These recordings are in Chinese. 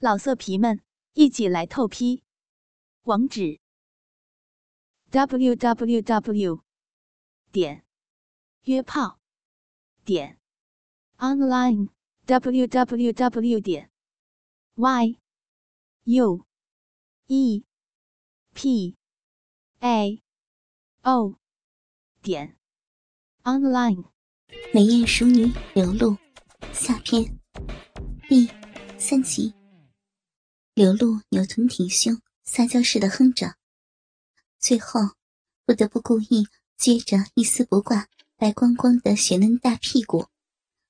老色皮们，一起来透批！网址：w w w 点约炮点 online w w w 点 y u e p a o 点 online。美艳熟女流露下篇第三集。刘露扭臀挺胸，撒娇似的哼着，最后不得不故意撅着一丝不挂、白光光的雪嫩大屁股，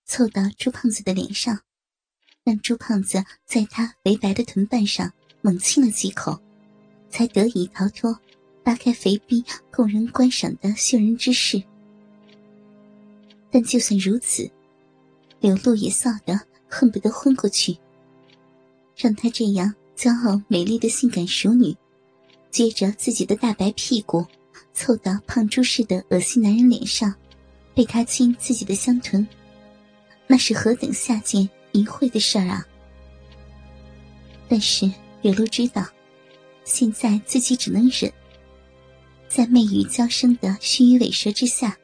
凑到朱胖子的脸上，让朱胖子在他肥白的臀瓣上猛亲了几口，才得以逃脱扒开肥逼供人观赏的秀人之势。但就算如此，刘露也臊得恨不得昏过去。让她这样骄傲美丽的性感熟女，撅着自己的大白屁股，凑到胖猪似的恶心男人脸上，被他亲自己的香臀，那是何等下贱淫秽的事儿啊！但是柳露知道，现在自己只能忍，在媚语娇声的虚与委蛇之下，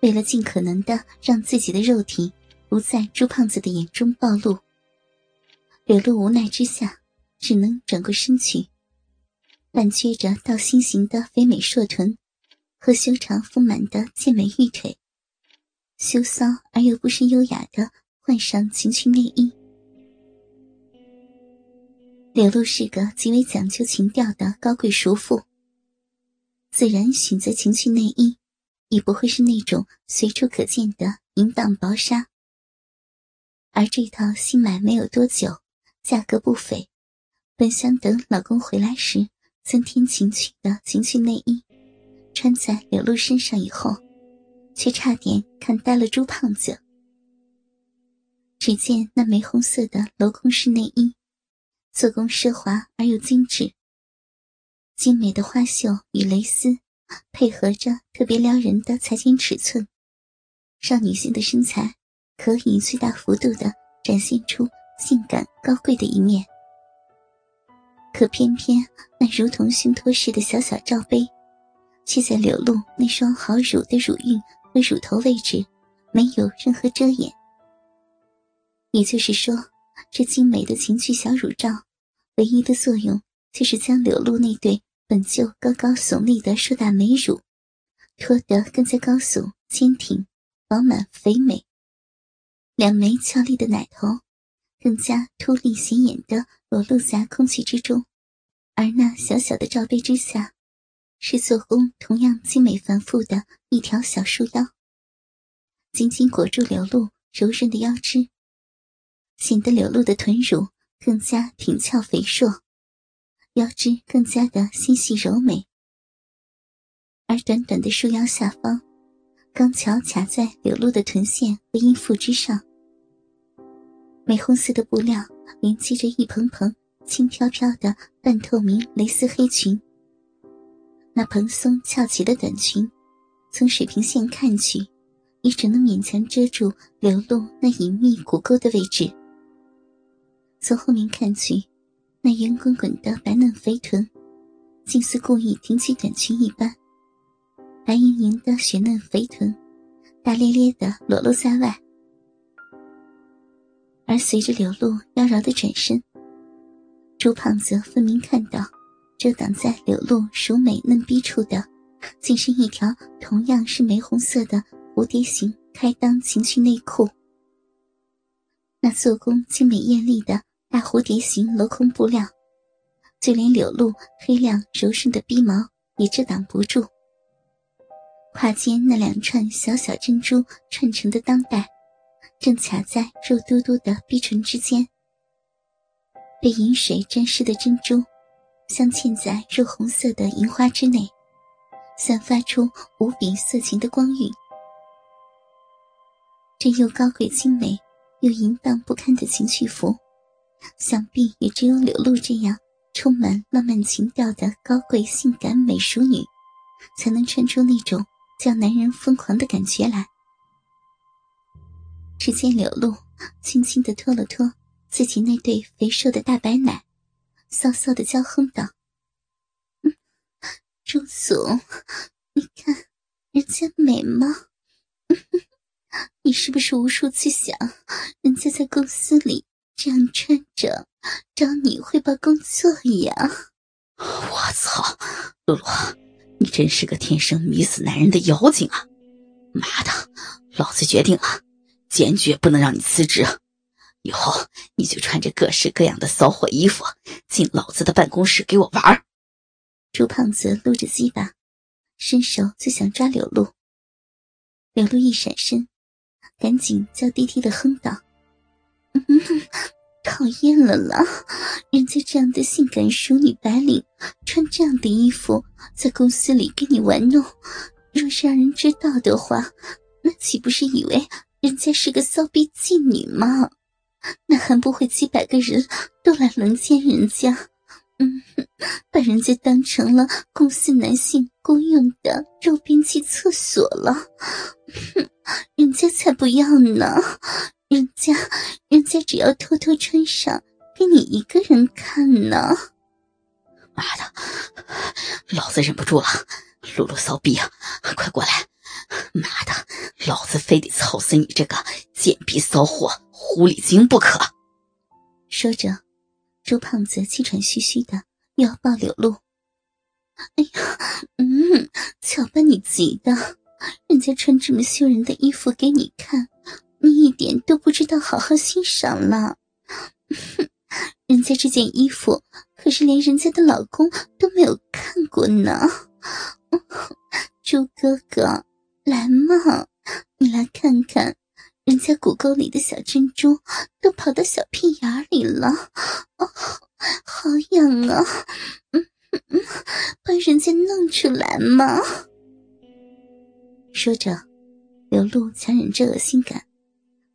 为了尽可能的让自己的肉体不在朱胖子的眼中暴露。柳露无奈之下，只能转过身去，半撅着倒心形的肥美硕臀和修长丰满的健美玉腿，羞骚而又不失优雅的换上情趣内衣。柳露是个极为讲究情调的高贵淑妇，自然选择情趣内衣，也不会是那种随处可见的淫荡薄纱。而这套新买没有多久。价格不菲，本想等老公回来时增添情趣的情趣内衣，穿在柳露身上以后，却差点看呆了猪胖子。只见那玫红色的镂空式内衣，做工奢华而又精致，精美的花绣与蕾丝配合着特别撩人的裁剪尺寸，让女性的身材可以最大幅度的展现出。性感高贵的一面，可偏偏那如同胸托似的小小罩杯，却在柳露那双好乳的乳晕和乳头位置没有任何遮掩。也就是说，这精美的情趣小乳罩，唯一的作用就是将柳露那对本就高高耸立的硕大美乳，托得更加高耸、坚挺、饱满、肥美。两枚俏丽的奶头。更加凸立显眼的裸露在空气之中，而那小小的罩杯之下，是做工同样精美繁复的一条小束腰，紧紧裹住柳露柔韧的腰肢，显得柳露的臀乳更加挺翘肥硕，腰肢更加的纤细柔美。而短短的束腰下方，刚巧卡在柳露的臀线和阴腹之上。玫红色的布料连接着一蓬蓬轻飘飘的半透明蕾丝黑裙。那蓬松翘起的短裙，从水平线看去，也只能勉强遮住流露那隐秘骨沟的位置。从后面看去，那圆滚滚的白嫩肥臀，竟似故意挺起短裙一般，白莹莹的雪嫩肥臀，大咧咧的裸露在外。而随着柳露妖娆的转身，朱胖子分明看到，遮挡在柳露熟美嫩逼处的，竟是一条同样是玫红色的蝴蝶形开裆情趣内裤。那做工精美艳丽的大蝴蝶形镂空布料，就连柳露黑亮柔顺的逼毛也遮挡不住。胯间那两串小小珍珠串成的裆带。正卡在肉嘟嘟的逼唇之间，被银水沾湿的珍珠，镶嵌在肉红色的银花之内，散发出无比色情的光晕。这又高贵精美，又淫荡不堪的情趣服，想必也只有柳露这样充满浪漫情调的高贵性感美淑女，才能穿出那种叫男人疯狂的感觉来。只见柳露轻轻的拖了拖自己那对肥硕的大白奶，骚骚的娇哼道：“朱总，你看人家美吗？你是不是无数次想，人家在公司里这样穿着，找你汇报工作呀？”我操，露露，你真是个天生迷死男人的妖精啊！妈的，老子决定了，坚决不能让你辞职。以后你就穿着各式各样的骚货衣服进老子的办公室给我玩儿。朱胖子撸着鸡巴，伸手就想抓柳露。柳露一闪身，赶紧娇滴滴的哼道：“讨厌了啦！人家这样的性感淑女白领，穿这样的衣服在公司里跟你玩弄，若是让人知道的话，那岂不是以为人家是个骚逼妓女吗？”那还不会几百个人都来轮奸人家？嗯哼，把人家当成了公司男性公用的肉便器厕所了？哼，人家才不要呢！人家，人家只要偷偷穿上给你一个人看呢！妈的，老子忍不住了！露露骚逼啊，快过来！妈的，老子非得操死你这个贱逼骚货狐狸精不可！说着，朱胖子气喘吁吁的要抱柳露。哎呀，嗯，瞧把你急的，人家穿这么羞人的衣服给你看，你一点都不知道好好欣赏了。哼，人家这件衣服可是连人家的老公都没有看过呢。朱哥哥。来嘛，你来看看，人家骨沟里的小珍珠都跑到小屁眼里了，哦，好痒啊！嗯嗯，把人家弄出来嘛。说着，刘露强忍着恶心感，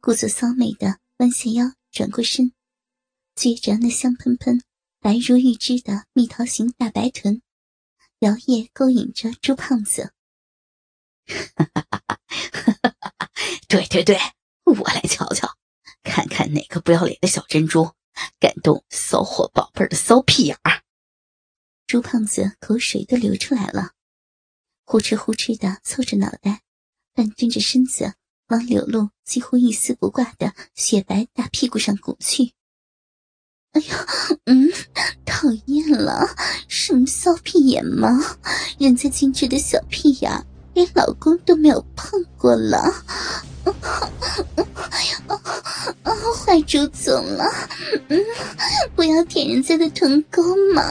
故作骚媚的弯下腰，转过身，撅着那香喷喷、白如玉脂的蜜桃形大白臀，摇曳勾引着朱胖子。哈哈哈哈哈！哈对对对，我来瞧瞧，看看哪个不要脸的小珍珠敢动骚货宝贝儿的骚屁眼儿。朱胖子口水都流出来了，呼哧呼哧的凑着脑袋，半蹲着身子往柳露几乎一丝不挂的雪白大屁股上拱去。哎呀，嗯，讨厌了，什么骚屁眼吗？人家精致的小屁眼。连老公都没有碰过了，坏朱总了，不要舔人家的臀沟嘛，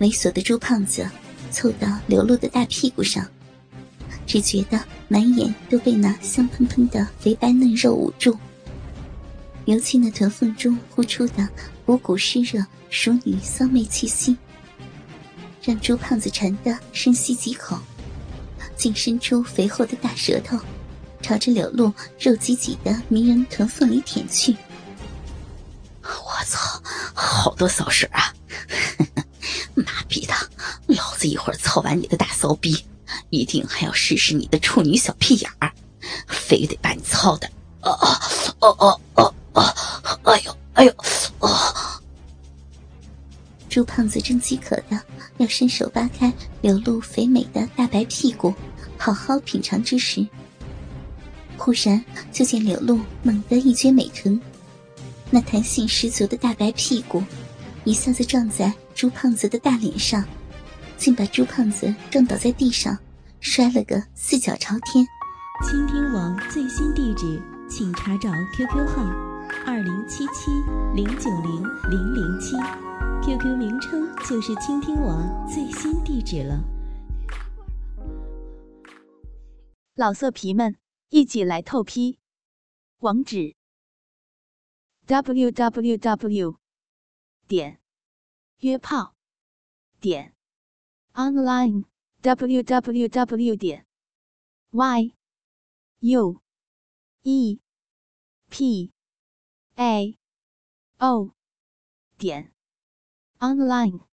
猥琐的朱胖子凑到刘露的大屁股上，只觉得满眼都被那香喷喷的肥白嫩肉捂住，尤其那臀缝中呼出的五股湿热熟女骚媚气息。让朱胖子馋得深吸几口，竟伸出肥厚的大舌头，朝着柳露肉挤挤的迷人臀缝里舔去。我操，好多骚水啊！妈逼的，老子一会儿操完你的大骚逼，一定还要试试你的处女小屁眼儿，非得把你操的！哦哦哦哦哦哦！哎呦哎呦啊！朱胖子正饥渴的。要伸手扒开柳露肥美的大白屁股，好好品尝之时，忽然就见柳露猛地一撅美臀，那弹性十足的大白屁股一下子撞在朱胖子的大脸上，竟把朱胖子撞倒在地上，摔了个四脚朝天。倾听网最新地址，请查找 QQ 号：二零七七零九零零零七。QQ 名称就是倾听网最新地址了。老色皮们，一起来透批！网址：w w w 点约炮点 online w w w 点 y u e p a o 点。Online